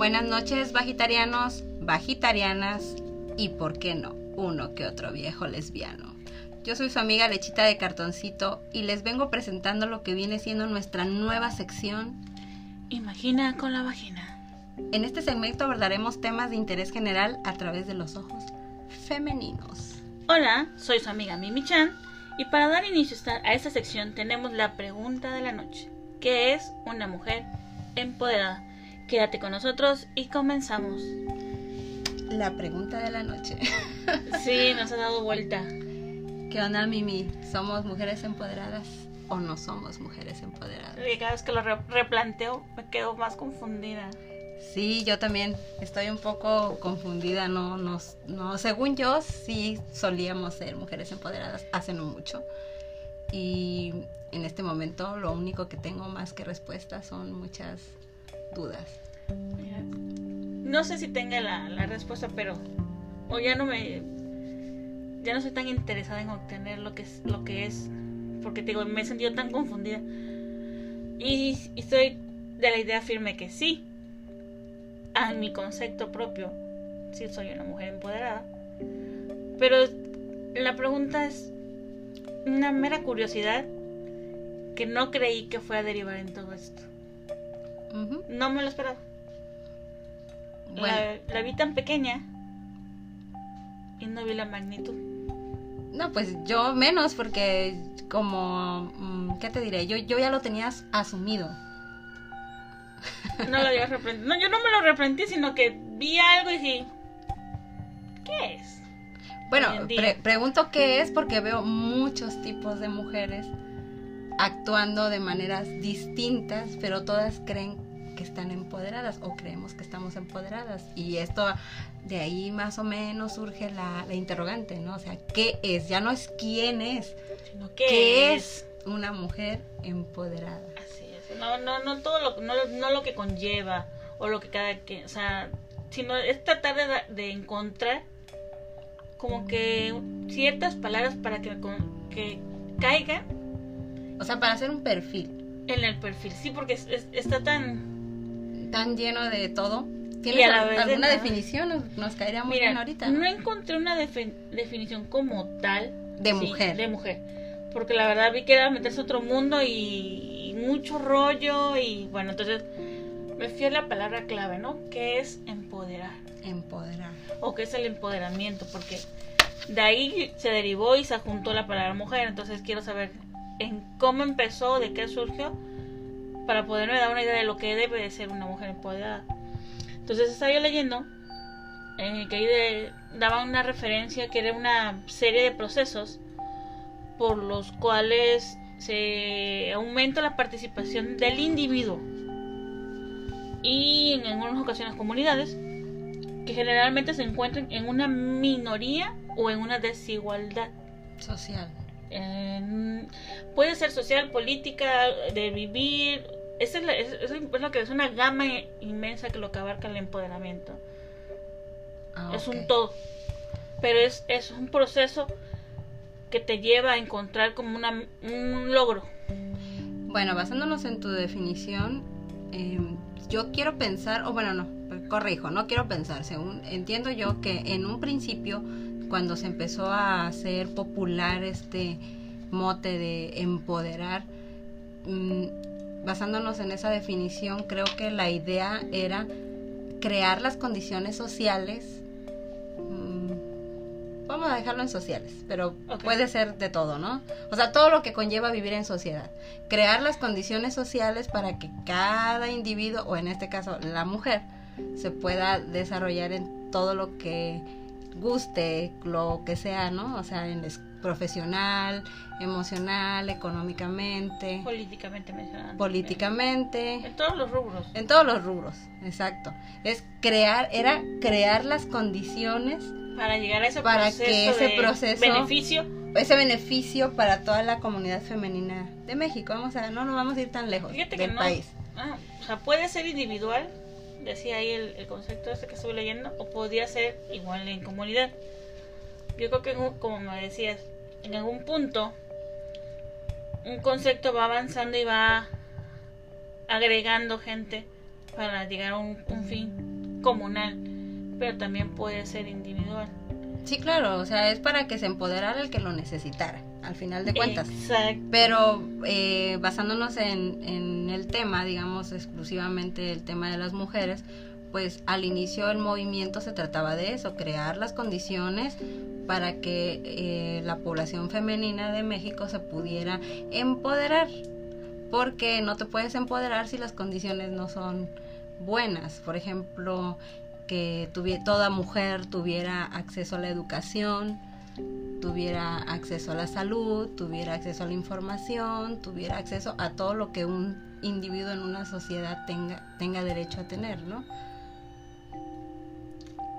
Buenas noches, vegetarianos, vegetarianas y, por qué no, uno que otro viejo lesbiano. Yo soy su amiga Lechita de Cartoncito y les vengo presentando lo que viene siendo nuestra nueva sección. Imagina con la vagina. En este segmento abordaremos temas de interés general a través de los ojos femeninos. Hola, soy su amiga Mimi Chan y para dar inicio a esta sección tenemos la pregunta de la noche. ¿Qué es una mujer empoderada? Quédate con nosotros y comenzamos. La pregunta de la noche. Sí, nos ha dado vuelta. ¿Qué onda, Mimi? ¿Somos mujeres empoderadas o no somos mujeres empoderadas? Y cada vez que lo re- replanteo me quedo más confundida. Sí, yo también estoy un poco confundida, no, no, no, según yo sí solíamos ser mujeres empoderadas hace no mucho y en este momento lo único que tengo más que respuestas son muchas dudas. No sé si tenga la, la respuesta, pero o ya no me ya no soy tan interesada en obtener lo que es lo que es porque te digo me he sentido tan confundida. Y, y estoy de la idea firme que sí a mi concepto propio sí soy una mujer empoderada. Pero la pregunta es una mera curiosidad que no creí que fuera a derivar en todo esto No me lo esperaba Bueno, la, la vi tan pequeña y no vi la magnitud. no, pues yo menos porque como, mm, ¿qué te diré? Yo, yo ya lo tenías asumido. No lo había reprendido. No, yo no me lo reprendí, sino que vi algo y dije, ¿qué es? Bueno, pre- pregunto qué es porque veo muchos tipos de mujeres actuando de maneras distintas, pero todas creen que están empoderadas o creemos que estamos empoderadas. Y esto, de ahí más o menos surge la, la interrogante, ¿no? O sea, ¿qué es? Ya no es quién es, Sino ¿qué, ¿qué, es una mujer empoderada? Así es. No, no, no todo lo, no, no lo que conlleva o lo que cada que, o sea, sino es tratar de, de encontrar como que ciertas palabras para que, con- que caigan O sea, para hacer un perfil en el perfil. Sí, porque es- es- está tan tan lleno de todo. ¿Tienes de alguna nada. definición? Nos, nos caería muy Mira, bien ahorita. no encontré una definición como tal De sí, mujer. de mujer. Porque la verdad vi que era meterse a otro mundo y, y mucho rollo y bueno, entonces me fui a la palabra clave, ¿no? ¿Qué es empoderar? Empoderar. O qué es el empoderamiento, porque de ahí se derivó y se juntó la palabra mujer, entonces quiero saber en cómo empezó, de qué surgió, para poderme dar una idea de lo que debe de ser una mujer empoderada. Entonces estaba yo leyendo eh, que ahí de- daban una referencia que era una serie de procesos por los cuales se aumenta la participación del individuo y en algunas ocasiones comunidades que generalmente se encuentran en una minoría o en una desigualdad. Social. Puede ser social, política, de vivir. Esa es, la- es- es lo que es una gama inmensa que lo que abarca el empoderamiento. Ah, Es un todo. Pero es, es un proceso que te lleva a encontrar como una, un logro. Bueno, basándonos en tu definición, eh, yo quiero pensar, o bueno, no, corrijo, no quiero pensar, según entiendo yo que en un principio, cuando se empezó a hacer popular este mote de empoderar, mm, basándonos en esa definición, creo que la idea era crear las condiciones sociales. mm, Vamos a dejarlo en sociales, pero puede ser de todo, ¿no? O sea, todo lo que conlleva vivir en sociedad. Crear las condiciones sociales para que cada individuo, o en este caso la mujer, se pueda desarrollar en todo lo que guste, lo que sea, ¿no? O sea, en es- profesional, emocional, económicamente, Políticamente mencionando. políticamente, En todos los rubros. en todos los rubros, exacto. Es crear, era crear las condiciones, Para llegar a ese Para proceso que ese de proceso- beneficio. ese beneficio para toda la comunidad femenina de México. Vamos a, no nos vamos a ir tan lejos Fíjate que del no. país. Ah, o sea, puede ser individual, decía ahí el, el concepto este que estuve leyendo, o podría ser igual en comunidad. Yo creo que, como me decías, en algún punto, un concepto va avanzando y va agregando gente para llegar a un, un fin. comunal, pero también puede ser individual. Sí, claro, o sea, es para que se empoderara el que lo necesitara, al final de cuentas. Exacto. Pero eh, basándonos en, en el tema, digamos exclusivamente el tema de las mujeres, pues al inicio del movimiento se trataba de eso, crear las condiciones para que eh, la población femenina de México se pudiera empoderar, porque no te puedes empoderar si las condiciones no son buenas. Por ejemplo, que toda mujer tuviera acceso a la educación, tuviera acceso a la salud, tuviera acceso a la información, tuviera acceso a todo lo que un individuo en una sociedad tenga, tenga derecho a tener, ¿no?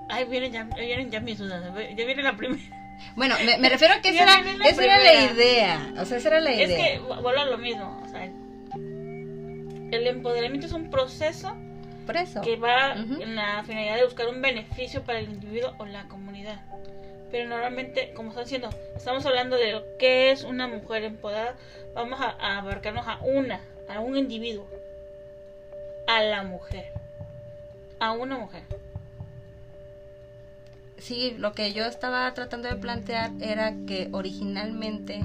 Ay, vienen ya, vienen ya mis dudas, ya viene la primera. Bueno, me, refiero a que esa, era, la, esa era la idea, o sea, esa era la idea. Es que vuelvo a lo mismo, o sea, el empoderamiento es un proceso que va en la finalidad de buscar un beneficio para el individuo o la comunidad. Pero normalmente, como están diciendo, estamos hablando de lo que es una mujer empoderada, vamos a, a abarcarnos a una, a un individuo, a la mujer, a una mujer. Sí, lo que yo estaba tratando de plantear era que originalmente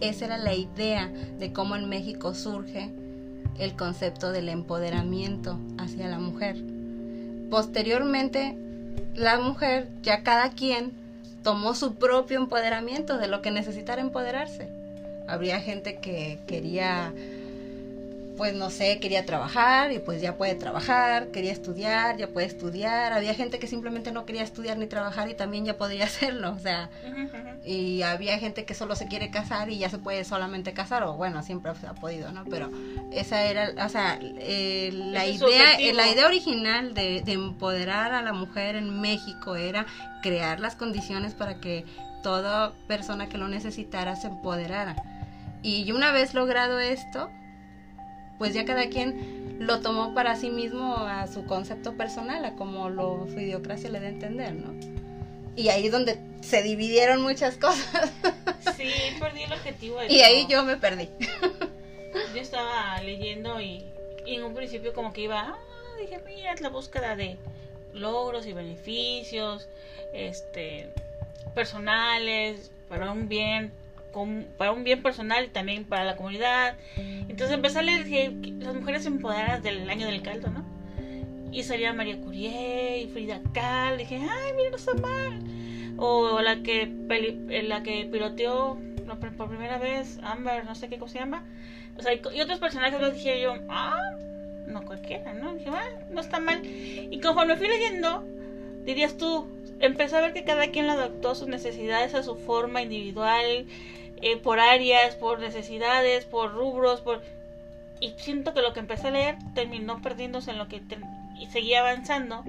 esa era la idea de cómo en México surge el concepto del empoderamiento hacia la mujer. Posteriormente, la mujer, ya cada quien, tomó su propio empoderamiento de lo que necesitara empoderarse. Habría gente que quería pues no sé, quería trabajar y pues ya puede trabajar, quería estudiar, ya puede estudiar. Había gente que simplemente no quería estudiar ni trabajar y también ya podía hacerlo, o sea, y había gente que solo se quiere casar y ya se puede solamente casar, o bueno, siempre ha podido, ¿no? Pero esa era, o sea, eh, la idea, eh, la idea original de, de empoderar a la mujer en México era crear las condiciones para que toda persona que lo necesitara se empoderara. Y una vez logrado esto, pues ya cada quien lo tomó para sí mismo a su concepto personal, a como lo su idiocracia le da a entender, ¿no? Y ahí es donde se dividieron muchas cosas. Sí, perdí el objetivo. y ahí yo me perdí. Yo estaba leyendo y, en un principio como que iba, ah, dije, mira, es la búsqueda de logros y beneficios, este, personales, para un bien para un bien personal y también para la comunidad. Entonces empecé a leer las mujeres empoderadas del año del caldo, ¿no? Y salía María Curie y Frida Kahlo. dije, ay, mira, no está mal. O la que, eh, la que piloteó por primera vez, Amber, no sé qué cosa se llama. O sea, y, otros personajes los dije yo, ah, no cualquiera, ¿no? Dije, ah, no está mal. Y conforme fui leyendo, dirías tú, empecé a ver que cada quien adaptó sus necesidades a su forma individual, eh, por áreas, por necesidades, por rubros, por... Y siento que lo que empecé a leer terminó perdiéndose en lo que... Y seguía avanzando.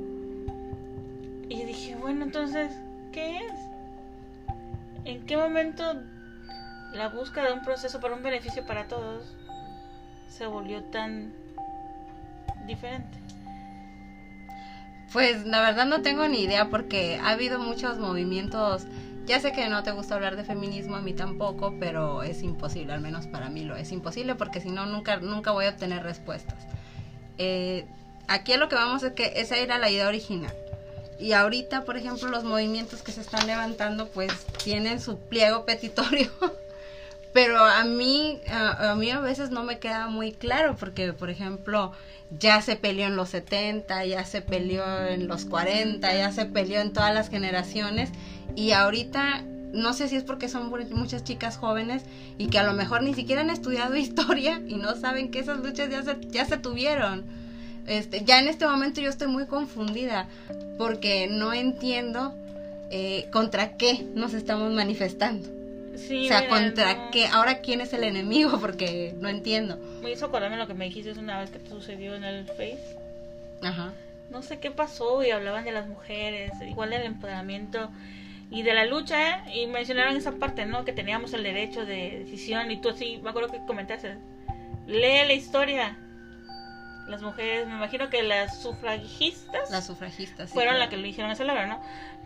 Y dije, bueno, entonces, ¿qué es? ¿En qué momento la búsqueda de un proceso para un beneficio para todos se volvió tan diferente? Pues la verdad no tengo ni idea porque ha habido muchos movimientos ya sé que no te gusta hablar de feminismo, a mí tampoco, pero es imposible, al menos para mí lo es imposible porque si no, nunca, nunca voy a obtener respuestas. Eh, aquí lo que vamos es que esa era la idea original. Y ahorita, por ejemplo, los movimientos que se están levantando, pues tienen su pliego petitorio. Pero a mí, a, a, mí a veces no me queda muy claro, porque, por ejemplo, ya se peleó en los 70, ya se peleó en los 40, ya se peleó en todas las generaciones y ahorita no sé si es porque son muchas chicas jóvenes y que a lo mejor ni siquiera han estudiado historia y no saben que esas luchas ya se, ya se tuvieron. Este, ya en este momento yo estoy muy confundida porque no entiendo eh, contra qué nos estamos manifestando. o sea, contra qué, ahora quién es el enemigo porque no entiendo. Me hizo acordarme lo que me dijiste una vez que sucedió en el Face. Ajá. No sé qué pasó y hablaban de las mujeres, igual del empoderamiento y de la lucha y mencionaron esa parte, ¿no? Que teníamos el derecho de decisión y tú sí, me acuerdo que comentaste, lee la historia. Las mujeres, me imagino que las sufragistas. Las sufragistas. fueron las que lo hicieron esa labor, ¿no?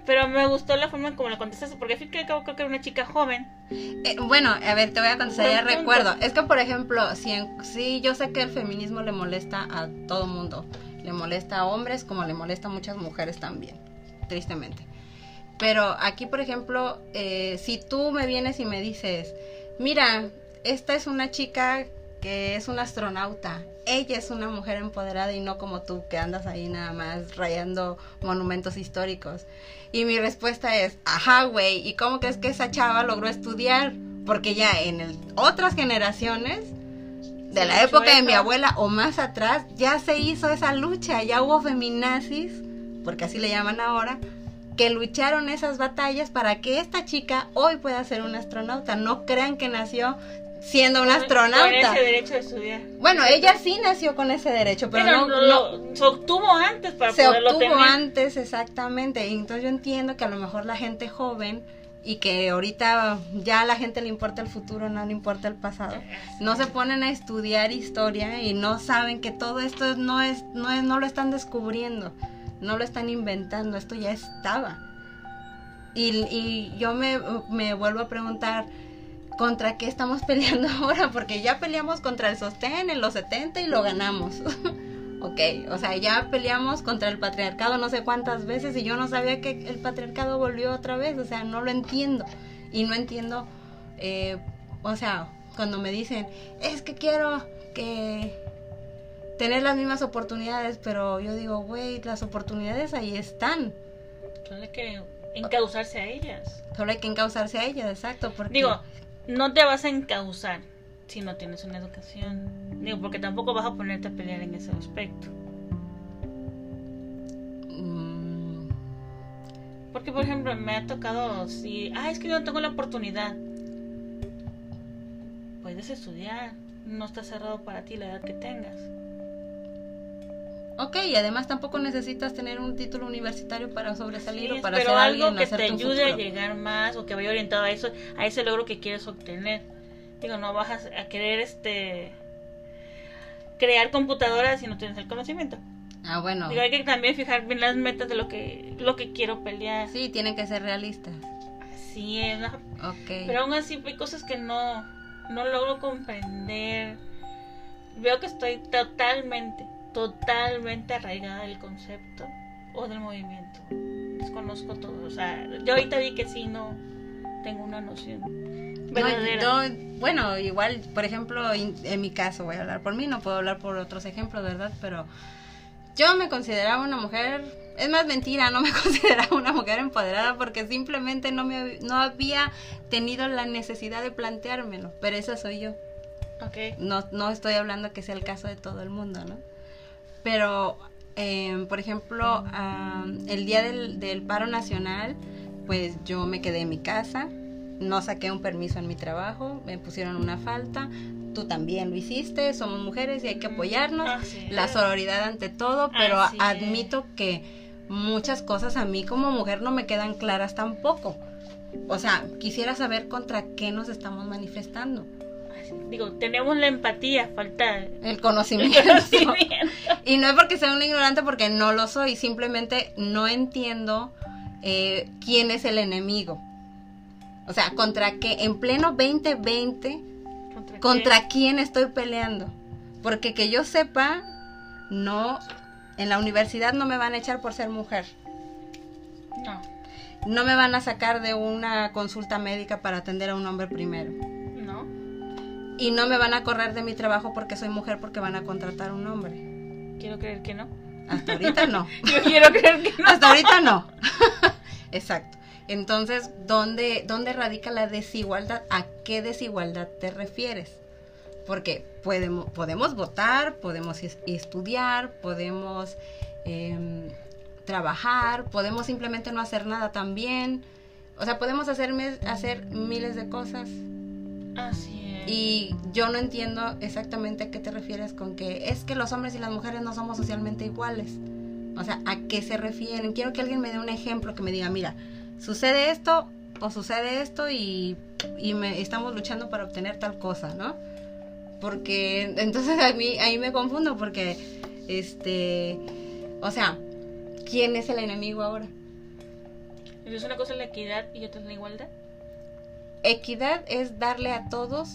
Pero me gustó la forma en como le contestaste, porque al fin que creo que era una chica joven. Eh, bueno, a ver, te voy a contestar, ya recuerdo. Es que, por ejemplo, si, si yo sé que el feminismo le molesta a todo mundo Le molesta a hombres como le molesta a muchas mujeres también, tristemente. Pero aquí, por ejemplo, eh, si tú me vienes y me dices, mira, esta es una chica que es una astronauta, ella es una mujer empoderada y no como tú que andas ahí nada más rayando monumentos históricos. Y mi respuesta es, ajá, güey, ¿y cómo crees que esa chava logró estudiar? Porque ya en el, otras generaciones, de la época de mi abuela o más atrás, ya se hizo esa lucha, ya hubo feminazis, porque así le llaman ahora, que lucharon esas batallas para que esta chica hoy pueda ser una astronauta. No crean que nació siendo una astronauta. Con ese derecho de estudiar. Bueno, ella sí nació con ese derecho, pero, no, Se obtuvo antes para se obtuvo antes, exactamente. Y entonces yo entiendo que a lo mejor la gente joven y que ahorita ya a la gente le importa el futuro, no le importa el pasado, no se ponen a estudiar historia y no saben que todo esto no es, no es, no lo están descubriendo no lo están inventando, esto ya estaba. Y, yo me, vuelvo a preguntar, ¿contra qué estamos peleando ahora? Porque ya peleamos contra el sostén en los 70 y lo ganamos. ok, o sea, ya peleamos contra el patriarcado no sé cuántas veces y yo no sabía que el patriarcado volvió otra vez, o sea, no lo entiendo. Y no entiendo, eh, o sea, cuando me dicen, es que quiero que tener las mismas oportunidades, pero yo digo, güey, las oportunidades ahí están. Solo hay que encauzarse a ellas. Solo hay que encauzarse a ellas, exacto. Porque... Digo, no te vas a encauzar si no tienes una educación. Digo, porque tampoco vas a ponerte a pelear en ese aspecto. Mm. Porque, por ejemplo, me ha tocado, si, ah, es que yo no tengo la oportunidad. Puedes estudiar, no está cerrado para ti la edad que tengas. Ok, y además tampoco necesitas tener un título universitario para sobresalir o para ser algo alguien, que te ayude a llegar más o que vaya orientado a eso, a ese logro que quieres obtener. Digo, no vas a, querer este crear computadoras si no tienes el conocimiento. Ah, bueno. Digo, hay que también fijar bien las metas de lo que lo que quiero pelear. Sí, tienen que ser realistas. Sí, es. Pero aún así hay cosas que no no logro comprender. Veo que estoy totalmente totalmente arraigada del concepto o del movimiento. Desconozco todo. O sea, yo ahorita vi que sí no tengo una noción. bueno, igual, por ejemplo, en mi caso, voy a hablar por mí, no puedo hablar por otros ejemplos, ¿verdad? Pero yo me consideraba una mujer, es más mentira, no me consideraba una mujer empoderada porque simplemente no, me, no había tenido la necesidad de planteármelo, pero esa soy yo. Okay. No, no estoy hablando que sea el caso de todo el mundo, ¿no? Pero, em, por ejemplo, el día del, paro nacional, pues yo me quedé en mi casa, no saqué un permiso en mi trabajo, me pusieron una falta, tú también lo hiciste, somos mujeres y hay que apoyarnos, la sororidad ante todo, pero admito que muchas cosas a mí como mujer no me quedan claras tampoco. O sea, quisiera saber contra qué nos estamos manifestando digo, tenemos la empatía, falta el conocimiento. y no es porque sea un ignorante, porque no lo soy, simplemente no entiendo eh, quién es el enemigo. O sea, contra qué, en pleno 2020, contra, quién estoy peleando. Porque que yo sepa, no, en la universidad no me van a echar por ser mujer. No. No me van a sacar de una consulta médica para atender a un hombre primero y no me van a correr de mi trabajo porque soy mujer porque van a contratar a un hombre. Quiero creer que no. Hasta ahorita no. Yo quiero creer que no. Hasta ahorita no. Exacto. Entonces, ¿dónde, ¿dónde radica la desigualdad? ¿A qué desigualdad te refieres? Porque podemos, podemos votar, podemos estudiar, podemos em, trabajar, podemos simplemente no hacer nada también. O sea, podemos hacer, hacer miles de cosas. Así y yo no entiendo exactamente a qué te refieres con que es que los hombres y las mujeres no somos socialmente iguales. O sea, ¿a qué se refieren? Quiero que alguien me dé un ejemplo que me diga, mira, sucede esto o sucede esto y, y me, estamos luchando para obtener tal cosa, ¿no? Porque entonces a mí ahí me confundo porque, este, o sea, ¿quién es el enemigo ahora? ¿Es una cosa la equidad y otra la igualdad? Equidad es darle a todos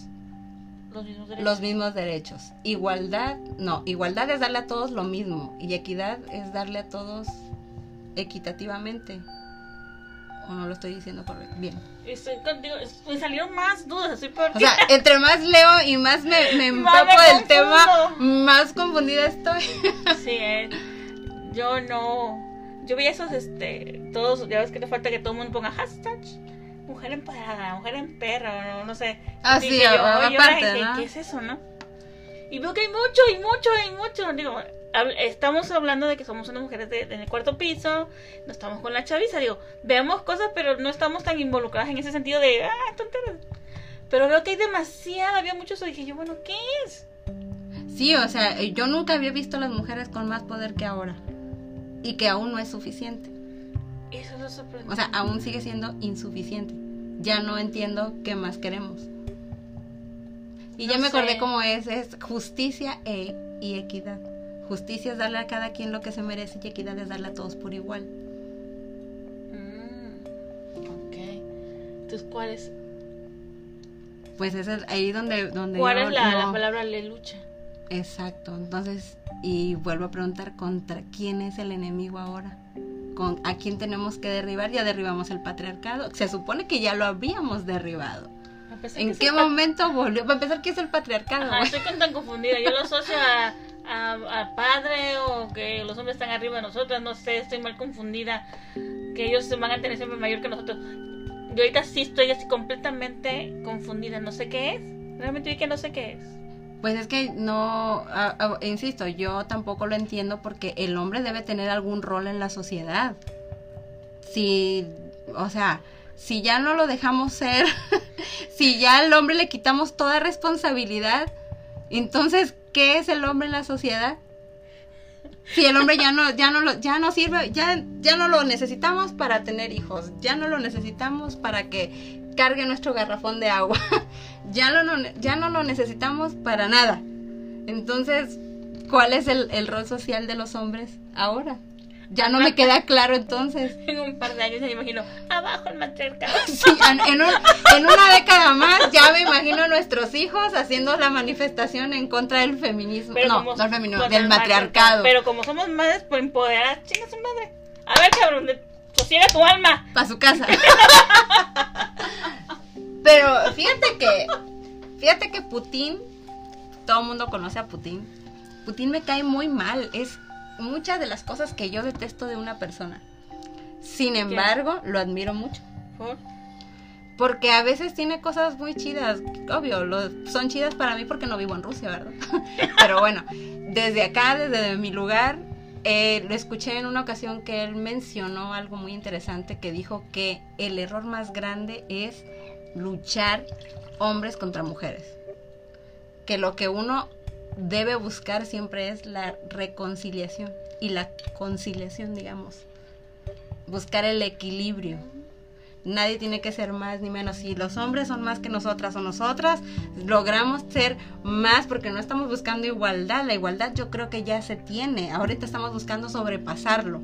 los mismos derechos. los mismos derechos. Igualdad, no, igualdad es darle a todos lo mismo y equidad es darle a todos equitativamente. ¿O no lo estoy diciendo correcto? Bien. Estoy contigo, me salieron más dudas O sea, entre más leo y más me, me empapo del tema, más confundida estoy. Sí, eh, yo no. Yo vi esos, este. Todos, ya ves que te falta que todo el mundo ponga hashtag. Mujer empoderada, mujer en perro, no, no sé. Ah, sí, yo, a- "Oye, ahora, aparte, ¿qué, ¿no? qué es eso, no? Y veo que hay mucho, y mucho, y mucho. Digo, estamos hablando de que somos unas mujeres de, en el cuarto piso, no estamos con la chaviza. Digo, vemos cosas, pero no estamos tan involucradas en ese sentido de, ah, tonteras. Pero veo que hay demasiada, había mucho eso. Dije yo, bueno, ¿qué es? Sí, o sea, yo nunca había visto a las mujeres con más poder que ahora. Y que aún no es suficiente. Eso es lo sorprendente. O sea, aún sigue siendo insuficiente. Ya no entiendo qué más queremos. Y ya me acordé cómo es, es justicia e, y equidad. Justicia es darle a cada quien lo que se merece y equidad es darle a todos por igual. Mm, ok. Entonces, ¿cuál es, Pues es el- ahí donde... donde cuál yo es la, no- la palabra le lucha? Exacto, entonces, y vuelvo a preguntar, ¿contra quién es el enemigo ahora? ¿Con, ¿A quién tenemos que derribar? Ya derribamos el patriarcado. Se supone que ya lo habíamos derribado. A ¿En que qué momento volvió? Para empezar, ¿qué es el patriarcado? Ajá, estoy tan confundida. Yo lo asocio a, a, a padre o que los hombres están arriba de nosotras. No sé, estoy mal confundida. Que ellos se van a tener siempre mayor que nosotros. Yo ahorita sí estoy así completamente confundida. No sé qué es. Realmente vi que no sé qué es. Pues es que no, insisto, yo tampoco lo entiendo porque el hombre debe tener algún rol en la sociedad. Si, o sea, si ya no lo dejamos ser, si ya al hombre le quitamos toda responsabilidad, entonces, ¿qué es el hombre en la sociedad? Si el hombre ya no, ya no lo, ya no sirve, ya, ya no lo necesitamos para tener hijos, ya no lo necesitamos para que cargue nuestro garrafón de agua, ya no, lo- ya no lo necesitamos para nada. Entonces, ¿cuál es el, el rol social de los hombres ahora? Ya no me queda claro entonces. En un par de años me imagino, abajo el matriarcado. Sí, en, en un- en una década más ya me imagino a nuestros hijos haciendo la manifestación en contra del feminismo. Pero no, no el feminismo, del el matriarcado. Pero como somos madres pues, empoderadas, chinga su madre. A ver, cabrón, sosiega tu alma. para su casa. Pero fíjate que, fíjate que Putin, todo el mundo conoce a Putin. Putin me cae muy mal. Es muchas de las cosas que yo detesto de una persona. Sin embargo, lo admiro mucho. Por- Porque a veces tiene cosas muy chidas. Obvio, lo- son chidas para mí porque no vivo en Rusia, ¿verdad? Pero bueno, desde acá, desde mi lugar, eh, lo escuché en una ocasión que él mencionó algo muy interesante que dijo que el error más grande es luchar hombres contra mujeres. Que lo que uno debe buscar siempre es la reconciliación y la conciliación, digamos. Buscar el equilibrio. Nadie tiene que ser más ni menos. Si los hombres son más que nosotras o nosotras, logramos ser más porque no estamos buscando igualdad. La igualdad yo creo que ya se tiene. Ahorita estamos buscando sobrepasarlo.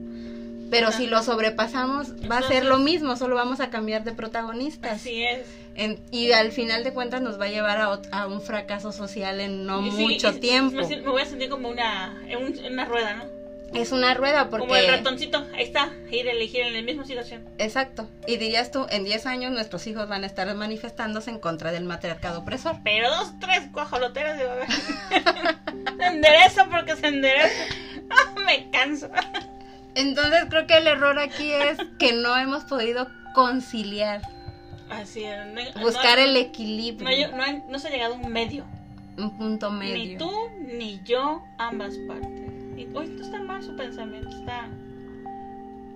Pero si lo sobrepasamos, va a ser lo mismo, solo vamos a cambiar de protagonistas. Así es. En- y al final de cuentas nos va a llevar a, a un fracaso social en no sí, mucho tiempo. Me, voy a sentir como una, en, un- en una rueda, ¿no? Es una rueda porque... Como el ratoncito, ahí está, ir a elegir en la misma situación. Exacto. Y dirías tú, en 10 años nuestros hijos van a estar manifestándose en contra del matriarcado opresor. Pero dos, tres cuajoloteras de bebé. se endereza porque se endereza. Ah, me canso. Entonces creo que el error aquí es que no hemos podido conciliar, Así es. no- buscar no- el equilibrio, no, se ha llegado a un medio. un punto Ni medio. tú ni yo, ambas partes. Y hoy no está mal su pensamiento, está.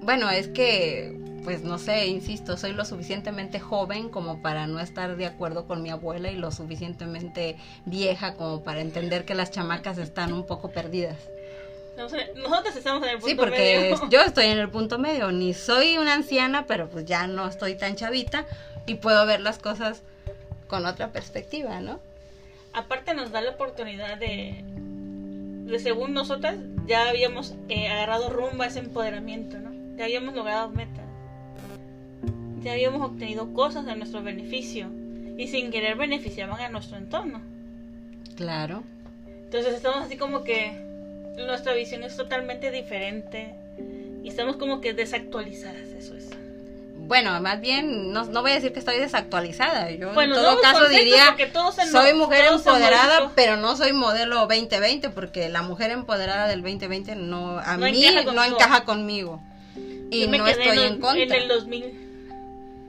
Bueno, es que, pues no sé, insisto, soy lo suficientemente joven como para no estar de acuerdo con mi abuela y lo suficientemente vieja como para entender que las chamacas están un poco perdidas. No sé, nosotros estamos en el punto Sí, porque medio. yo estoy en el punto medio, ni soy una anciana, pero pues ya no estoy tan chavita y puedo ver las cosas con otra perspectiva, ¿no? Aparte nos da la oportunidad de, de según nosotras, ya habíamos eh, agarrado rumbo a ese empoderamiento, ¿no? Ya habíamos logrado metas. Ya habíamos obtenido cosas a nuestro beneficio. Y sin querer beneficiaban a nuestro entorno. Claro. Entonces estamos así como que nuestra visión es totalmente diferente y estamos como que desactualizadas, eso es. Bueno, más bien, no, no voy a decir que estoy desactualizada. Yo Bueno, en todo caso diría, soy mujer empoderada, pero no soy modelo 2020, porque la mujer empoderada del 2020 no, a No mí encaja no encaja conmigo. Y Yo me no quedé estoy en, en contra. en el 2000.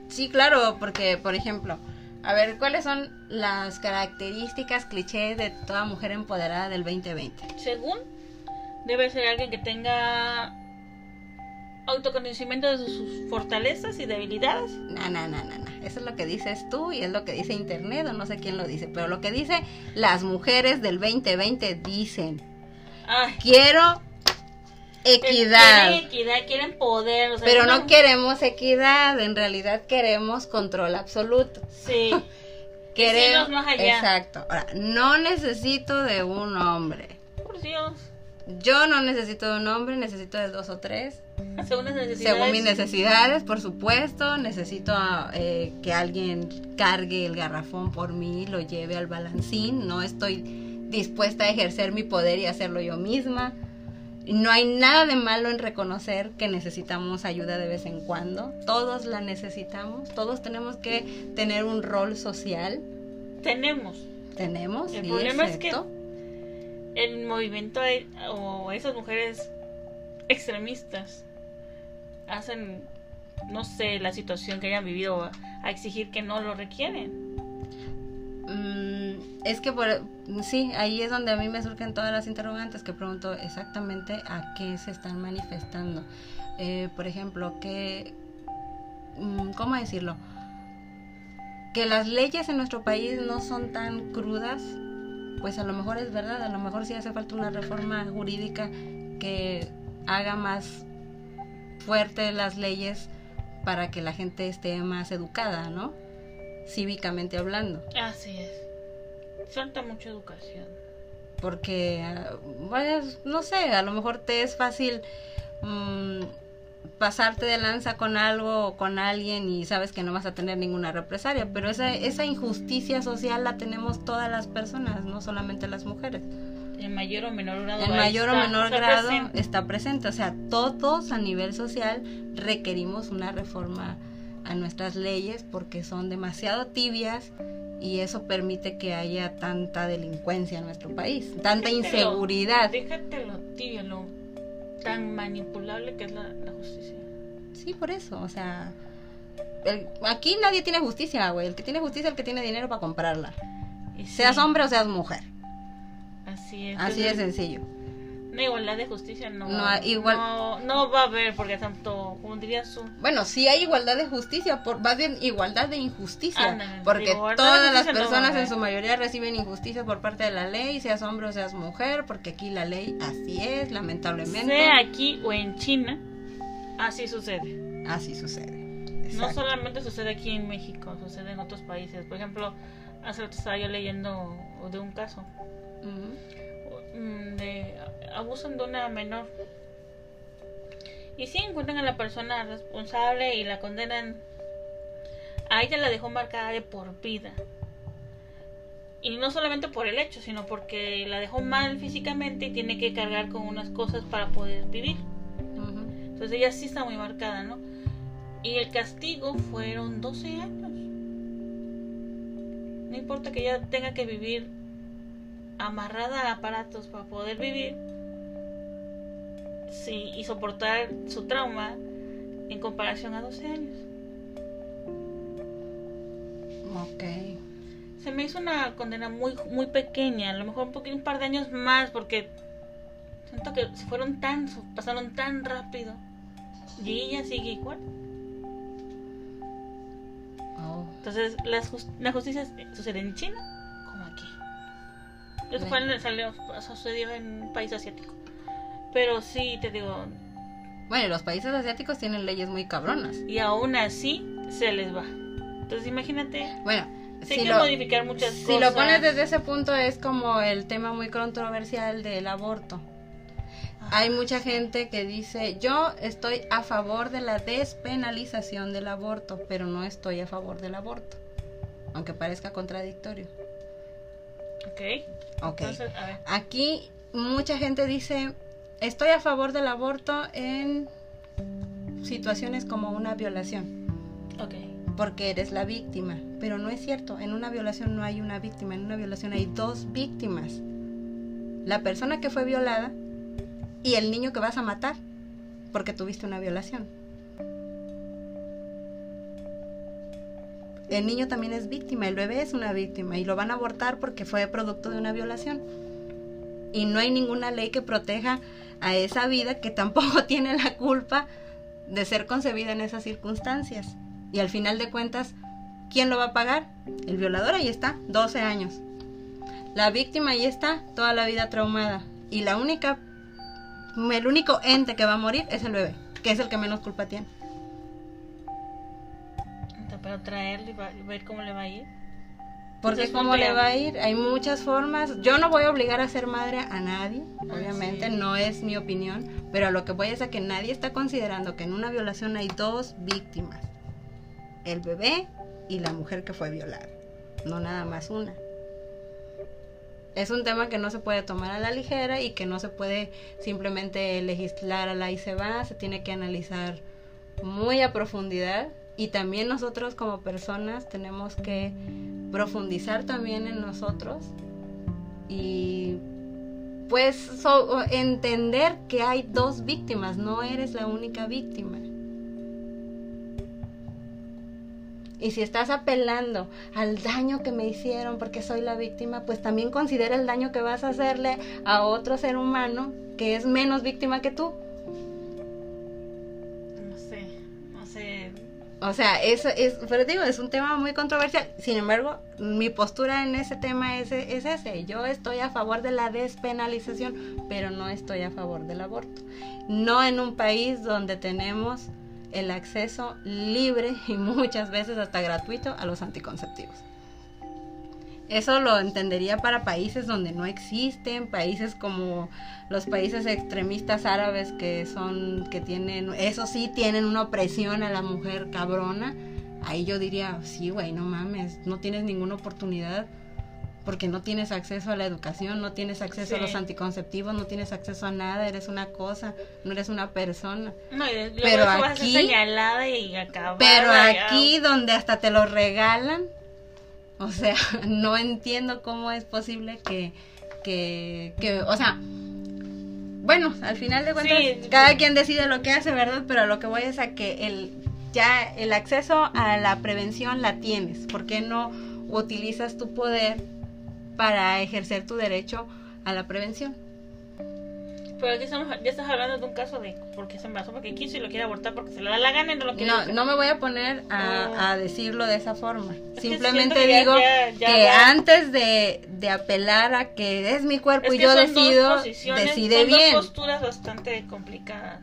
Sí, claro, porque, por ejemplo, a ver, ¿cuáles son las características clichés de toda mujer empoderada del 2020? Según, debe ser alguien que tenga autoconocimiento de sus fortalezas y debilidades. No, no, no, no, no. Eso es lo que dices tú y es lo que dice Internet o no sé quién lo dice. Pero lo que dice las mujeres del 2020 dicen, Ay, quiero equidad. Quieren equidad, quieren poder. o sea, Pero no queremos equidad, en realidad queremos control absoluto. Sí. Queremos, más allá. exacto. Ahora, no necesito de un hombre. Por Dios. Yo no necesito de un hombre, necesito de dos o tres. Según las necesidades. Según mis necesidades, por supuesto, necesito eh, que alguien cargue el garrafón por mí, lo lleve al balancín. No estoy dispuesta a ejercer mi poder y hacerlo yo misma. No hay nada de malo en reconocer que necesitamos ayuda de vez en cuando. Todos la necesitamos. Todos tenemos que tener un rol social. Tenemos. Tenemos. El sí, problema es que-. El movimiento o esas mujeres extremistas hacen, no sé, la situación que hayan vivido a, a exigir que no lo requieren. Mm, es que por, sí, ahí es donde a mí me surgen todas las interrogantes que pregunto exactamente a qué se están manifestando. Eh, por ejemplo, que, mm, ¿cómo decirlo? Que las leyes en nuestro país no son tan crudas, pues a lo mejor es verdad, a lo mejor sí hace falta una reforma jurídica que haga más fuerte las leyes para que la gente esté más educada, ¿no? Cívicamente hablando. Así es. Falta mucha educación. porque ah, pues, no sé a lo mejor te es fácil mm, pasarte de lanza con algo o con alguien y sabes que no vas a tener ninguna represalia pero esa esa injusticia social la tenemos todas las personas no solamente las mujeres En mayor o menor grado. en mayor o está, menor está grado presente. está presente o sea todos a nivel social requerimos una reforma a nuestras leyes porque son demasiado tibias y eso permite que haya tanta delincuencia en nuestro país, tanta Déjatelo- inseguridad. Déjate lo tibio, lo tan manipulable que es la, la justicia. Sí, por eso, o sea, el- aquí nadie tiene justicia, güey. El que tiene justicia es el que tiene dinero para comprarla. Sí, Seas hombre o seas mujer. Así es. Así de sencillo. Igualdad de justicia no, No igual- no, no va a haber, porque tanto, como diría su. Bueno, sí hay igualdad de justicia, por, más bien igualdad de injusticia, porque todas las no personas en su mayoría reciben injusticia por parte de la ley, seas hombre o seas mujer, porque aquí la ley así es, lamentablemente. Sea aquí o en China, así sucede. Así sucede. No solamente sucede aquí en México, sucede en otros países. Por ejemplo, hace rato estaba yo leyendo de un caso de abusan de una menor. Y sí encuentran a la persona responsable y la condenan. A ella la dejó marcada de por vida. Y no solamente por el hecho, sino porque la dejó mal físicamente y tiene que cargar con unas cosas para poder vivir. Entonces ella sí está muy marcada, ¿no? Y el castigo fueron 12 años. No importa que ella tenga que vivir amarrada a aparatos para poder vivir. Sí, y soportar su trauma en comparación a 12 años. Ok. Se me hizo una condena muy muy pequeña, a lo mejor un poquito un par de años más porque siento que se fueron tan pasaron tan rápido y ella sigue igual. Oh. Entonces, las jus- la justicia sucede en China como aquí. Eso fue en, salió, sucedió en un país asiático. Pero sí, te digo, Bueno, los países asiáticos tienen leyes muy cabronas. y aún así se les va. Entonces, imagínate, Bueno, hay si que lo, modificar muchas si cosas. lo pones desde ese punto es como el tema muy controversial del aborto. Hay mucha gente que dice, yo estoy a favor de la despenalización del aborto, pero no estoy a favor del aborto, aunque parezca contradictorio. Ok. Ok. Entonces, a ver. Aquí mucha gente dice, estoy a favor del aborto en situaciones como una violación, Ok. porque eres la víctima. Pero no es cierto, en una violación no hay una víctima, en una violación hay dos víctimas. La persona que fue violada y el niño que vas a matar, porque tuviste una violación. El niño también es víctima, el bebé es una víctima y lo van a abortar porque fue producto de una violación. Y no hay ninguna ley que proteja a esa vida que tampoco tiene la culpa de ser concebida en esas circunstancias. Y al final de cuentas, ¿quién lo va a pagar? El violador ahí está, 12 años. La víctima ahí está, toda la vida traumada. Y la única, el único ente que va a morir es el bebé, que es el que menos culpa tiene. Pero traerlo y va- y ver cómo le va a ir. Porque Entonces, cómo le va a ir, hay muchas formas. Yo no voy a obligar a ser madre a nadie, obviamente, sí. no es mi opinión, pero a lo que voy es a que nadie está considerando que en una violación hay dos víctimas, el bebé y la mujer que fue violada, no nada más una. Es un tema que no se puede tomar a la ligera y que no se puede simplemente legislar a la y se va, se tiene que analizar muy a profundidad y también nosotros como personas tenemos que profundizar también en nosotros y pues entender que hay dos víctimas, no eres la única víctima. Y si estás apelando al daño que me hicieron porque soy la víctima, pues también considera el daño que vas a hacerle a otro ser humano que es menos víctima que tú. O sea, eso es, pero digo, es un tema muy controversial. Sin embargo, mi postura en ese tema es, es ese. Yo estoy a favor de la despenalización, pero no estoy a favor del aborto. No en un país donde tenemos el acceso libre y muchas veces hasta gratuito a los anticonceptivos. Eso lo entendería para países donde no existen, países como los países extremistas árabes que son, que tienen, eso sí, tienen una opresión a la mujer cabrona. Ahí yo diría, sí, güey, no mames, no tienes ninguna oportunidad porque no tienes acceso a la educación, no tienes acceso a Sí. los anticonceptivos, no tienes acceso a nada, eres una cosa, no eres una persona. No, Pero eso vas a aquí- señalada y acabada. Pero aquí donde hasta te lo regalan, o sea, no entiendo cómo es posible que, que, que o sea, bueno, al final de cuentas, Sí. cada quien decide lo que hace, ¿verdad? Pero lo que voy es a que el, ya el acceso a la prevención la tienes. ¿Por qué no utilizas tu poder para ejercer tu derecho a la prevención? Pero aquí estamos, ya estás hablando de un caso de porque se embarazó porque quiso y lo quiere abortar porque se le da la gana y no lo quiere. No, no me voy a poner Oh. a, a decirlo de esa forma. Simplemente que digo ya- ya que va- antes de, de apelar a que es mi cuerpo Es y yo son decido, decide son bien. dos posturas bastante complicadas.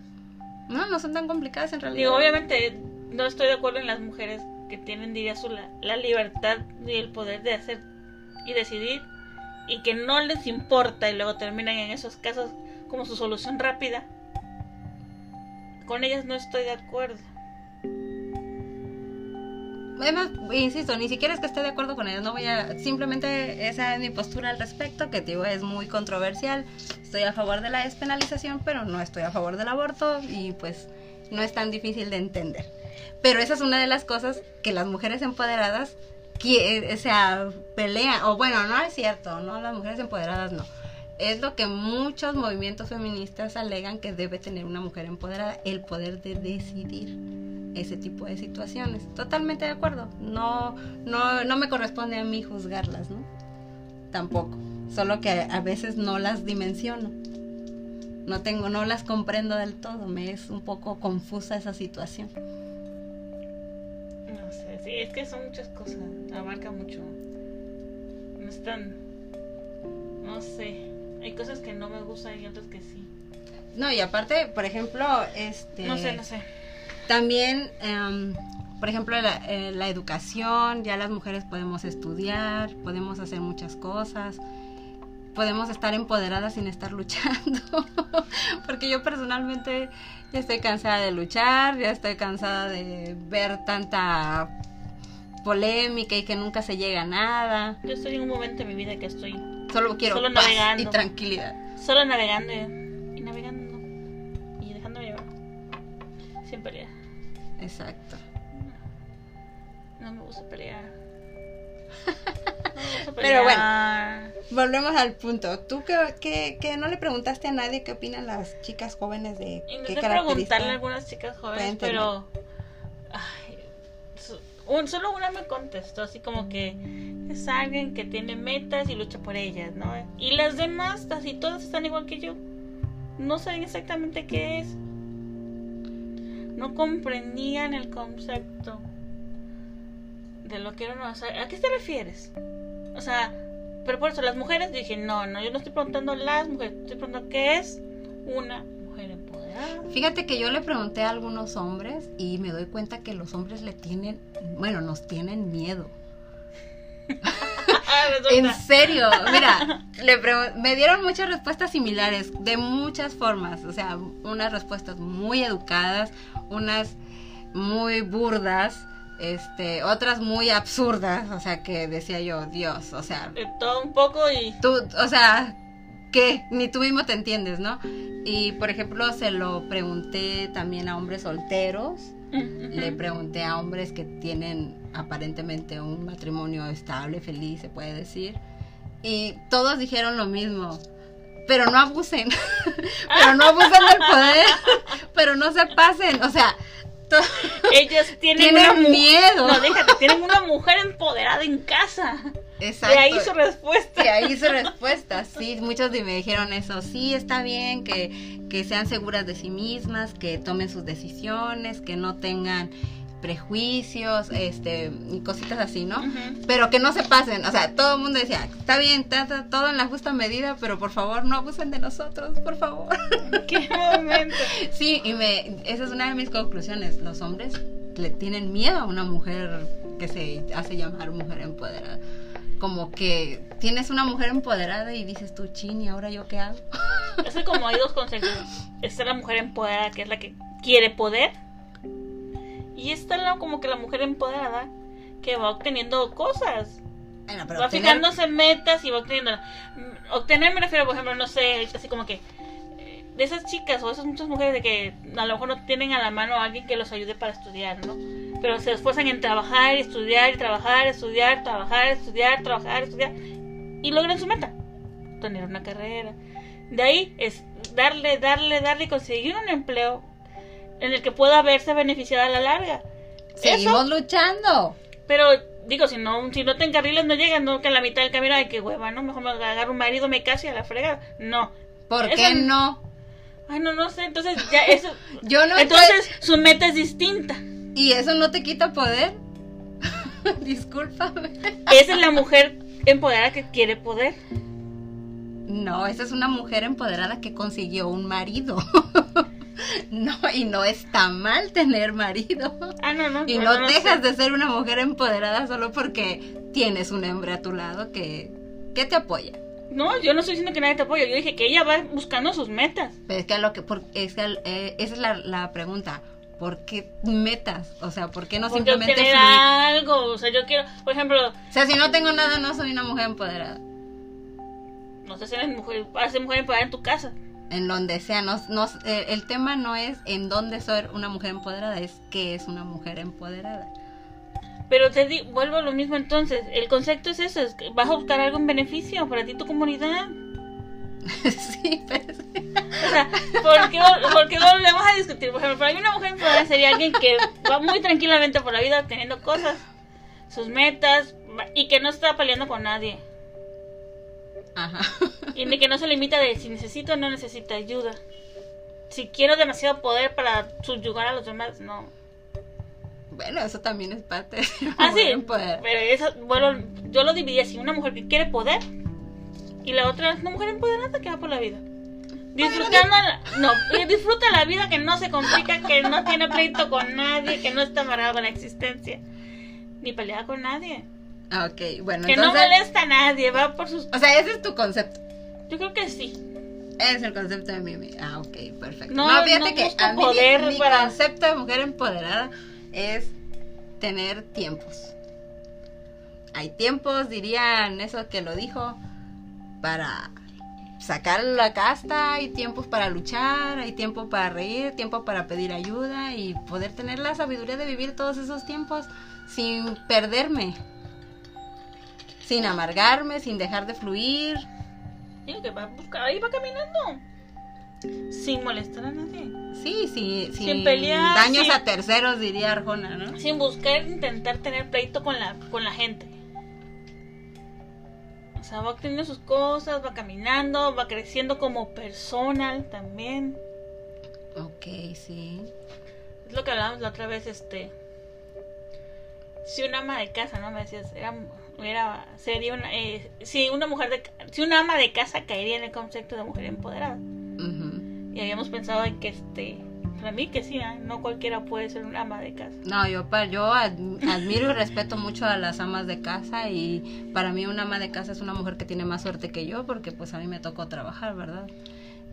No, no son tan complicadas en realidad. Digo, obviamente no estoy de acuerdo en las mujeres que tienen, diría su, la, la libertad y el poder de hacer y decidir y que no les importa y luego terminan en esos casos como su solución rápida. Con ellas no estoy de acuerdo. Además, insisto, ni siquiera es que esté de acuerdo con ellos, no voy a, simplemente esa es mi postura al respecto, que digo es muy controversial, estoy a favor de la despenalización, pero no estoy a favor del aborto y pues no es tan difícil de entender. Pero esa es una de las cosas que las mujeres empoderadas, que, o sea, pelean, o bueno, no es cierto, no, las mujeres empoderadas no. Es lo que muchos movimientos feministas alegan que debe tener una mujer empoderada, el poder de decidir ese tipo de situaciones. Totalmente de acuerdo. No, no, no me corresponde a mí juzgarlas, ¿no? Tampoco. Solo que a veces no las dimensiono. No tengo, no las comprendo del todo. Me es un poco confusa esa situación. No sé, sí, es que son muchas cosas, abarca mucho. No están, no sé, hay cosas que no me gustan y otras que sí. No, y aparte, por ejemplo, este. No sé, no sé. También, em, por ejemplo, la, eh, la educación, ya las mujeres podemos estudiar, podemos hacer muchas cosas, podemos estar empoderadas sin estar luchando, porque yo personalmente ya estoy cansada de luchar, ya estoy cansada de ver tanta polémica y que nunca se llega a nada. Yo estoy en un momento de mi vida que estoy Solo quiero Solo paz navegando. y tranquilidad. solo navegando y navegando y dejándome llevar. Sin pelear. Exacto. No me gusta pelear. No me gusta Pero bueno. Volvemos al punto. ¿Tú que, que, que no le preguntaste a nadie qué opinan las chicas jóvenes de qué Intenté características? preguntarle a algunas chicas jóvenes, pero. ay, su- un- solo una me contestó, así como que es alguien que tiene metas y lucha por ellas, ¿no? Y las demás, así todas están igual que yo. No saben exactamente qué es. No comprendían el concepto de lo que era una. ¿A qué te refieres? O sea, pero por eso las mujeres dije, no, no, yo no estoy preguntando las mujeres, estoy preguntando qué es una. Fíjate que yo le pregunté a algunos hombres y me doy cuenta que los hombres le tienen, bueno, nos tienen miedo. En Resulta. serio, mira, le me dieron muchas respuestas similares, de muchas formas, o sea, unas respuestas muy educadas, unas muy burdas, este, otras muy absurdas, o sea, que decía yo, Dios, o sea, De todo un poco y tú, o sea, que ni tú mismo te entiendes, ¿no? Y por ejemplo, se lo pregunté también a hombres solteros, le pregunté a hombres que tienen aparentemente un matrimonio estable, feliz, se puede decir, y todos dijeron lo mismo. Pero no abusen, pero no abusen del poder, pero no se pasen, o sea, ellas tienen, Tienen una miedo. No, déjate, tienen una mujer empoderada en casa. Exacto. De ahí su respuesta. Y ahí su respuesta, sí, muchos de- me dijeron eso, sí, está bien, que, que sean seguras de sí mismas, que tomen sus decisiones, que no tengan prejuicios, este, y cositas así, ¿no? Pero que no se pasen, o sea, todo el mundo decía, está bien, está, está todo en la justa medida, pero por favor no abusen de nosotros, por favor. ¿Qué momento? Sí, y me, esa es una de mis conclusiones, los hombres le tienen miedo a una mujer que se hace llamar mujer empoderada. Como que tienes una mujer empoderada y dices tú, chin, ¿y ahora yo qué hago? Es que como hay dos conceptos. Está la mujer empoderada, que es la que quiere poder. Y está la, como que la mujer empoderada, que va obteniendo cosas. Bueno, pero va obtener- fijándose metas y va obteniendo. Mm, Obtener me refiero, por ejemplo, no sé, así como que de esas chicas o esas muchas mujeres de que a lo mejor no tienen a la mano a alguien que los ayude para estudiar, ¿no? Pero se esfuerzan en trabajar, estudiar, trabajar, estudiar, trabajar, estudiar, trabajar, estudiar y logran su meta, tener una carrera. De ahí es darle, darle, darle y conseguir un empleo en el que pueda verse beneficiada a la larga. Seguimos luchando. Pero digo, si no, si no te encarrilas, no llegas, no que a la mitad del camino, ay, qué hueva, ¿no? Mejor me agarro un marido, me caso y a la fregada. No. ¿Por Eso- qué no? Ay, no, no sé, entonces ya eso... Yo no entonces su meta es distinta. ¿Y eso no te quita poder? Discúlpame. Esa es la mujer empoderada que quiere poder. No, esa es una mujer empoderada que consiguió un marido. No, y no está mal tener marido. Ah, no, no. Y no, dejas de ser una mujer empoderada solo porque tienes un hombre a tu lado que, que te apoya. No, yo no estoy diciendo que nadie te apoya. Yo dije que ella va buscando sus metas. Pero es que a lo que por- es que eh, esa es la, la pregunta. ¿Por qué metas? O sea, ¿por qué no simplemente fluir? algo. O sea, yo quiero, por ejemplo, O sea, si no tengo nada, no soy una mujer empoderada. no sé si eres mujer, mujer empoderada en tu casa. En donde sea, no, no- eh, el tema no es en dónde soy una mujer empoderada, es qué es una mujer empoderada. Pero te di, vuelvo a lo mismo entonces. El concepto es eso, es que vas a buscar algo en beneficio para ti tu comunidad. sí, pero es- O sea, ¿por qué, por qué volvemos a discutir? Por ejemplo, para mí una mujer empoderada sería alguien que va muy tranquilamente por la vida obteniendo cosas, sus metas, y que no está peleando con nadie. Ajá. Y ni que no se limita de si necesito o no necesito ayuda. Si quiero demasiado poder para subyugar a los demás, no. Bueno, eso también es parte de Ah, sí, empoderada. pero eso, bueno, yo lo dividí así, una mujer que quiere poder y la otra es una mujer empoderada que va por la vida. Disfrutando, la- no, disfruta la vida que no se complica, que no tiene pleito con nadie, que no está amarrado con la existencia, ni pelea con nadie, Ah, ok, bueno, que no molesta a nadie, va por sus... O sea, ese es tu concepto. Yo creo que sí. Es el concepto de Mimi. Ah, ok, perfecto. No, No, fíjate no que a mí poder mi para- concepto de mujer empoderada es tener tiempos. hay tiempos, dirían eso que lo dijo, para sacar la casta, hay tiempos para luchar, hay tiempo para reír, tiempo para pedir ayuda y poder tener la sabiduría de vivir todos esos tiempos sin perderme, sin amargarme, sin dejar de fluir. Que va, ahí va caminando. Sin molestar a nadie. Sí, sí, Sin sin pelear, daños sin- a terceros, diría Arjona, ¿no? Sin buscar intentar tener pleito con la, con la gente. O sea, va teniendo sus cosas, va caminando, va creciendo como persona también. Ok, sí. Es lo que hablábamos la otra vez, este. Si una ama de casa, ¿no? Me decías, era, era sería una. eh, si una mujer de. Si una ama de casa caería en el concepto de mujer empoderada. Y habíamos pensado en que, este. Para mí que sí, ¿eh? no cualquiera puede ser una ama de casa. No, yo, yo ad- admiro y respeto mucho a las amas de casa y para mí una ama de casa es una mujer que tiene más suerte que yo porque pues a mí me tocó trabajar, ¿verdad?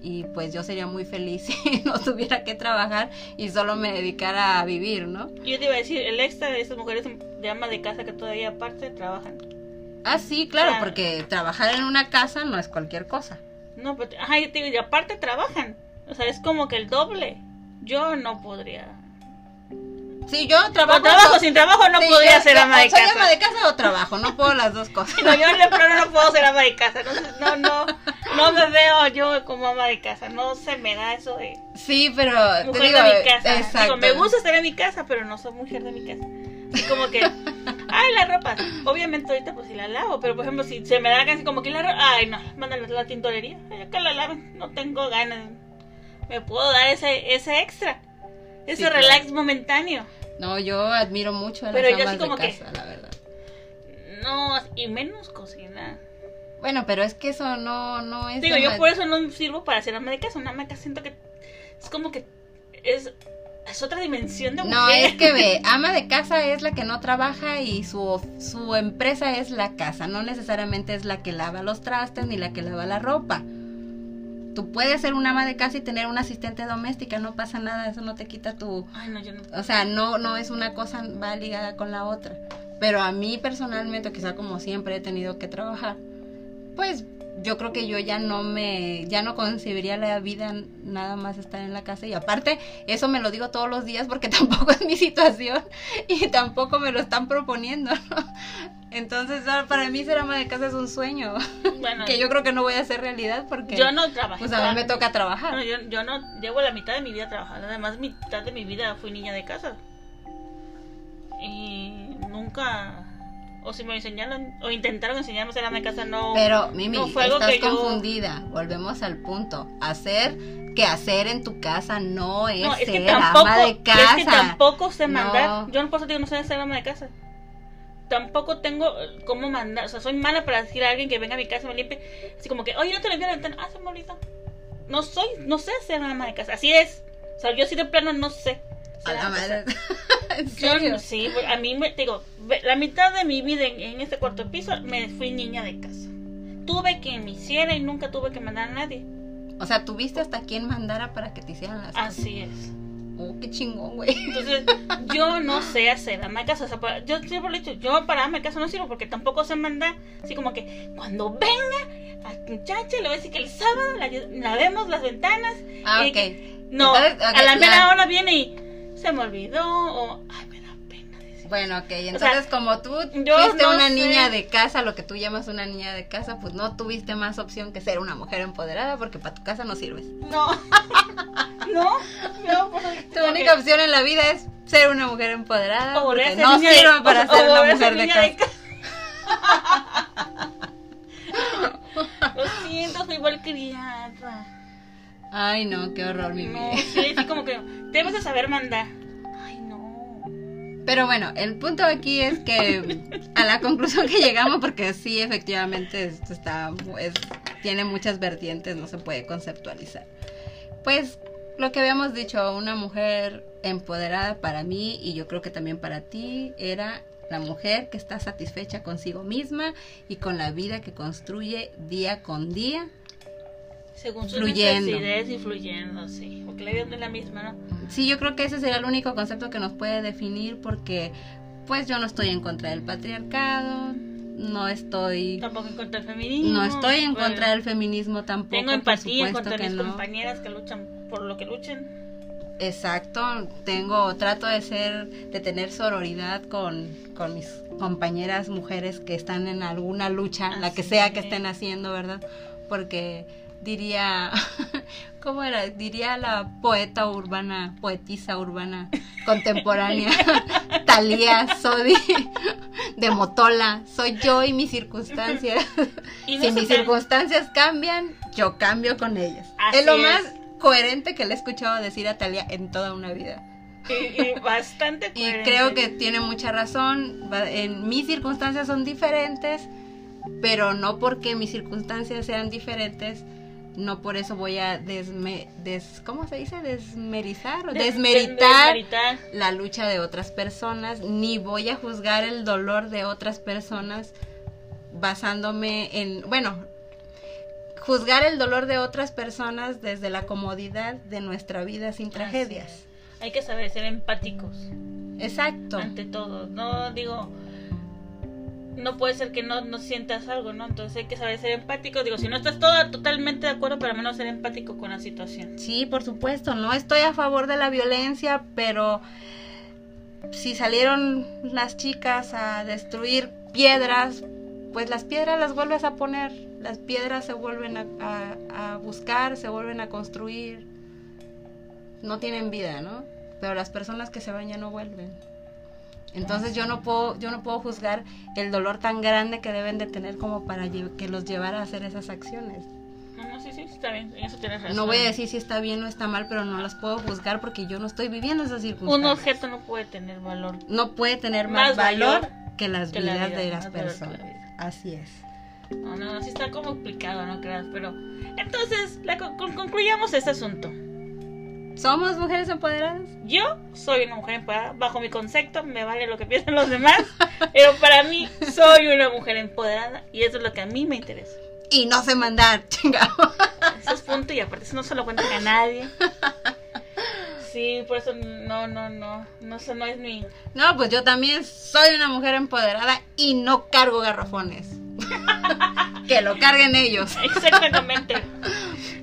Y pues yo sería muy feliz si no tuviera que trabajar y solo me dedicara a vivir, ¿no? Yo te iba a decir, el extra de estas mujeres de ama de casa que todavía aparte trabajan. Ah, sí, claro, Claro. porque trabajar en una casa no es cualquier cosa. No, pero, ajá, yo te digo, y aparte trabajan. O sea, es como que el doble. Yo no podría. Sí, yo O trabajo. trabajo so- sin trabajo no sí, podría yo- ser ama de soy casa. ama de casa o trabajo, no puedo las dos cosas. No, yo de plano no puedo ser ama de casa. No, no, no, no me veo yo como ama de casa. No se me da eso de Sí, pero te mujer digo, de mi casa. exacto. Digo, me gusta estar en mi casa, pero no soy mujer de mi casa. Así como que, ay, la ropa. Obviamente ahorita pues si la lavo, pero por ejemplo si se me da casi como que la ropa, ay no, mándale a la tintorería. Ay, acá la laven, no tengo ganas. Me puedo dar ese, ese extra. Ese Sí, claro. relax momentáneo. No, yo admiro mucho a las Pero yo amas de como que- casa, la verdad. No, y menos cocinar. Bueno, pero es que eso no, no es... Digo, yo por eso no sirvo para ser ama de casa. Una ama de casa siento que es como que es, es otra dimensión de mujer. No, es que ve, ama de casa es la que no trabaja y su, su empresa es la casa, no necesariamente es la que lava los trastes ni la que lava la ropa. Tú puedes ser una ama de casa y tener una asistente doméstica, no pasa nada, eso no te quita tu... Ay, no, yo no. O sea, no, no es una cosa, va ligada con la otra. Pero a mí personalmente, quizá como siempre he tenido que trabajar, pues yo creo que yo ya no me, ya no concebiría la vida nada más estar en la casa. Y aparte, eso me lo digo todos los días porque tampoco es mi situación y tampoco me lo están proponiendo, ¿no? Entonces, ah, para mí ser ama de casa es un sueño Bueno, que yo creo que no voy a hacer realidad porque yo no trabajé. pues a mí me toca trabajar. No, yo, yo no llevo la mitad de mi vida trabajando. Además, mitad de mi vida fui niña de casa. Y nunca. O si me enseñaron, o intentaron enseñarme a ser ama de casa, no. Pero, Mimi, no fue algo estás que yo- confundida. Volvemos al punto. Hacer que hacer en tu casa no es, no, es que tampoco. ama de casa. Es que tampoco sé mandar. No. Yo no puedo decir no sé ser ama de casa. Tampoco tengo eh, cómo mandar. O sea, soy mala para decir a alguien que venga a mi casa y me limpie. Así como que, oye, no te limpié la ventana. Ah, se me olvidó. No soy, no sé ser ama de casa. Así es. O sea, yo sí de plano no sé. A la madre. ¿En Yo serio? sí, a mí me digo, la mitad de mi vida en, en este cuarto piso me fui niña de casa. Tuve que me hiciera y nunca tuve que mandar a nadie. O sea, tuviste hasta quien mandara para que te hicieran las cosas. Así es. Oh, qué chingón, güey. Entonces, yo no sé hacer ama de casa. O sea, para- yo siempre lo he dicho, yo para ama de casa no sirvo porque tampoco sé mandar. Así como que cuando venga a muchacha, le voy a decir que el sábado la, lavemos las ventanas. Ah, y ok. que- no, Entonces, ok, a la mera hora viene y se me olvidó o, ay, me da pena decir. Bueno, ok. Entonces, como tú yo fuiste no una sé. niña de casa, lo que tú llamas una niña de casa, pues no tuviste más opción que ser una mujer empoderada porque para tu casa no sirves. No, no, no, Tu única opción en la vida es ser una mujer empoderada o porque no de- sirve para o ser una mujer de casa. casa. Lo siento, soy igual criada. Ay, no, qué horror, mi No, sí, así como que debes de saber mandar. Ay, no. Pero bueno, el punto aquí es que a la conclusión que llegamos, porque sí, efectivamente, esto está, es- tiene muchas vertientes, no se puede conceptualizar. Pues lo que habíamos dicho, una mujer empoderada para mí y yo creo que también para ti era la mujer que está satisfecha consigo misma y con la vida que construye día con día. Según sus Fluyendo. necesidades y fluyendo, sí. Porque la vida no es la misma, ¿no? Sí, yo creo que ese sería el único concepto que nos puede definir porque pues yo no estoy en contra del patriarcado, no estoy tampoco en contra del feminismo. no estoy en Bueno, contra del feminismo tampoco. Tengo por empatía supuesto contra que mis no. compañeras que luchan por lo que luchen. Exacto, tengo, trato de ser, de tener sororidad con, con mis compañeras mujeres que están en alguna lucha, la que sea que es. estén haciendo, ¿verdad? Porque diría, ¿cómo era? Diría la poeta urbana, poetisa urbana contemporánea, Talía Sodi, de Motola, soy yo y mis circunstancias. Y si mis circunstancias cambian, yo cambio con ellas. Así es lo es. más coherente que le he escuchado decir a Talia en toda una vida. Y, y bastante Y coherente. creo que tiene mucha razón. En mis circunstancias son diferentes, pero no porque mis circunstancias sean diferentes, no por eso voy a desme, des, ¿cómo se dice? Desmerizar o Des- desmeritar desmeritar. la lucha de otras personas, ni voy a juzgar el dolor de otras personas basándome en, bueno, juzgar el dolor de otras personas desde la comodidad de nuestra vida sin tragedias. Hay que saber ser empáticos Exacto. ante todo. No digo, no puede ser que no, no sientas algo, ¿no? Entonces hay que saber ser empático. Digo, si no estás todo totalmente de acuerdo, pero menos ser empático con la situación. Sí, por supuesto, no estoy a favor de la violencia, pero si salieron las chicas a destruir piedras, pues las piedras las vuelves a poner, las piedras se vuelven a, a- a buscar, se vuelven a construir, no tienen vida, ¿no? Pero las personas que se van ya no vuelven. Entonces yo no puedo, yo no puedo juzgar el dolor tan grande que deben de tener como para que los llevara a hacer esas acciones. No, sí, sí, está bien. En eso tienes razón. No voy a decir si está bien o está mal, pero no las puedo juzgar porque yo no estoy viviendo esas Un circunstancias. objeto no puede tener valor. no puede tener más, Más valor, valor que las que la vidas vida, de las la personas. vida. Así es. No, no, sí está complicado, no creas, pero... Entonces, la con- con- concluyamos este asunto. ¿Somos mujeres empoderadas? Yo soy una mujer empoderada, bajo mi concepto, me vale lo que piensen los demás, pero para mí soy una mujer empoderada y eso es lo que a mí me interesa. Y no sé mandar, chingado. Ese es punto y aparte eso no se lo cuentan a nadie. Sí, por eso no, no, no, no, eso no es mi... No, pues yo también soy una mujer empoderada y no cargo garrafones. que lo carguen ellos. Exactamente.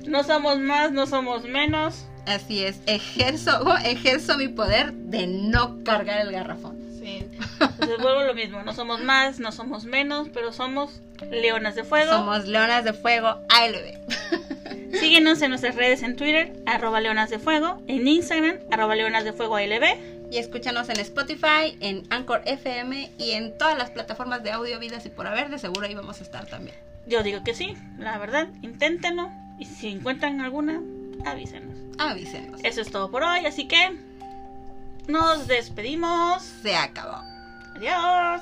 No somos más, no somos menos. Así es, ejerzo, ejerzo mi poder de no cargar el garrafón. Sí. Entonces vuelvo lo mismo, no somos más, no somos menos, pero somos leonas de fuego. Somos leonas de fuego ALB. Síguenos en nuestras redes en Twitter, arroba leonas de fuego, en Instagram, arroba leonas de fuego ALB. Y escúchanos en Spotify, en Anchor FM y en todas las plataformas de audio vidas y por haber, de seguro ahí vamos a estar también. Yo digo que sí, la verdad, inténtenlo. Y si encuentran alguna, avísenos. Avísenos. Eso es todo por hoy, así que nos despedimos. Se acabó. Adiós.